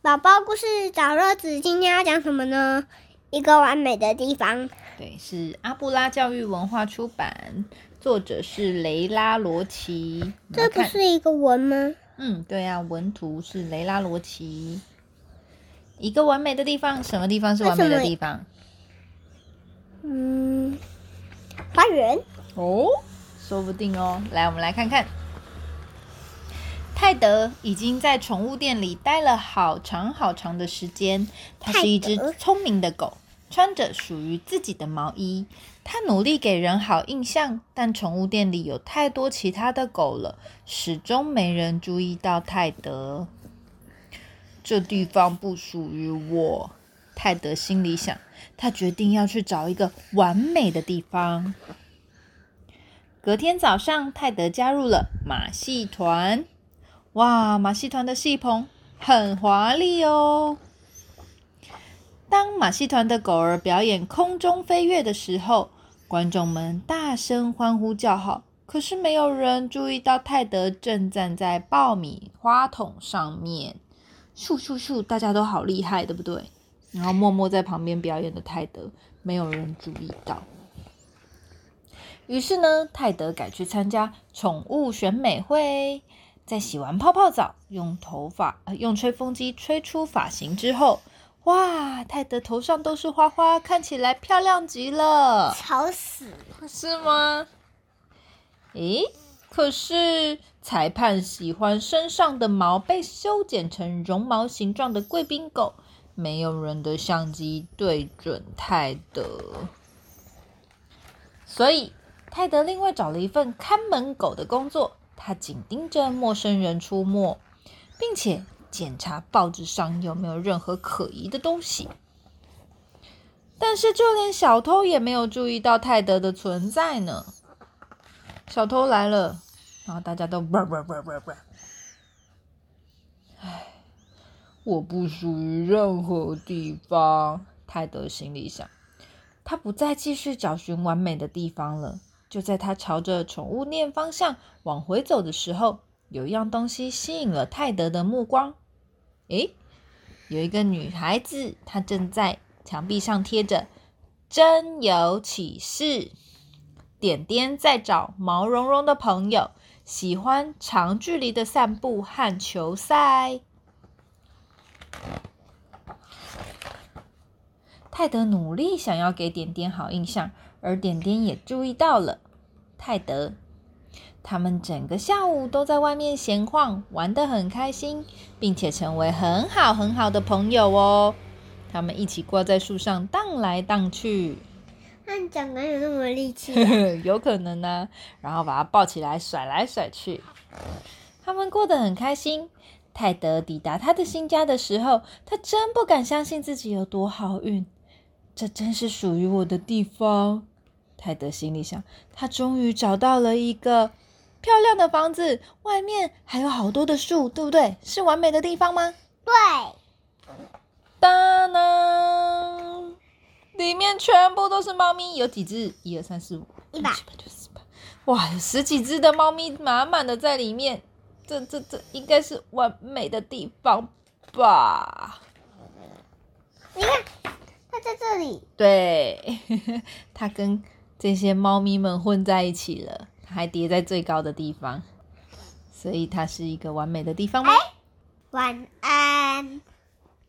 宝宝故事找乐子，今天要讲什么呢？一个完美的地方。对，是阿布拉教育文化出版，作者是雷拉罗奇。这不是一个文吗？嗯，对啊，文图是雷拉罗奇。一个完美的地方，什么地方是完美的地方？嗯，花园。哦，说不定哦。来，我们来看看。泰德已经在宠物店里待了好长好长的时间。它是一只聪明的狗，穿着属于自己的毛衣。它努力给人好印象，但宠物店里有太多其他的狗了，始终没人注意到泰德。这地方不属于我，泰德心里想。他决定要去找一个完美的地方。隔天早上，泰德加入了马戏团。哇，马戏团的戏棚很华丽哦！当马戏团的狗儿表演空中飞跃的时候，观众们大声欢呼叫好。可是没有人注意到泰德正站在爆米花桶上面，咻咻咻！大家都好厉害，对不对？然后默默在旁边表演的泰德，没有人注意到。于是呢，泰德改去参加宠物选美会。在洗完泡泡澡，用头发呃用吹风机吹出发型之后，哇，泰德头上都是花花，看起来漂亮极了。吵死，是吗？诶，可是裁判喜欢身上的毛被修剪成绒毛形状的贵宾狗，没有人的相机对准泰德，所以泰德另外找了一份看门狗的工作。他紧盯着陌生人出没，并且检查报纸上有没有任何可疑的东西。但是，就连小偷也没有注意到泰德的存在呢。小偷来了，然后大家都哇哇哇哇哇！唉，我不属于任何地方。泰德心里想，他不再继续找寻完美的地方了。就在他朝着宠物店方向往回走的时候，有一样东西吸引了泰德的目光。诶，有一个女孩子，她正在墙壁上贴着“真有启示”。点点在找毛茸茸的朋友，喜欢长距离的散步和球赛。泰德努力想要给点点好印象。而点点也注意到了泰德，他们整个下午都在外面闲晃，玩得很开心，并且成为很好很好的朋友哦。他们一起挂在树上荡来荡去。那你长得有那么力气？有可能呢。然后把它抱起来甩来甩去。他们过得很开心。泰德抵达他的新家的时候，他真不敢相信自己有多好运。这真是属于我的地方，泰德心里想。他终于找到了一个漂亮的房子，外面还有好多的树，对不对？是完美的地方吗？对。当当，里面全部都是猫咪，有几只？一二三四五，一百九十八。哇，有十几只的猫咪，满满的在里面。这这这，应该是完美的地方吧？你看。在这里，对，它跟这些猫咪们混在一起了，它还叠在最高的地方，所以它是一个完美的地方吗？晚安。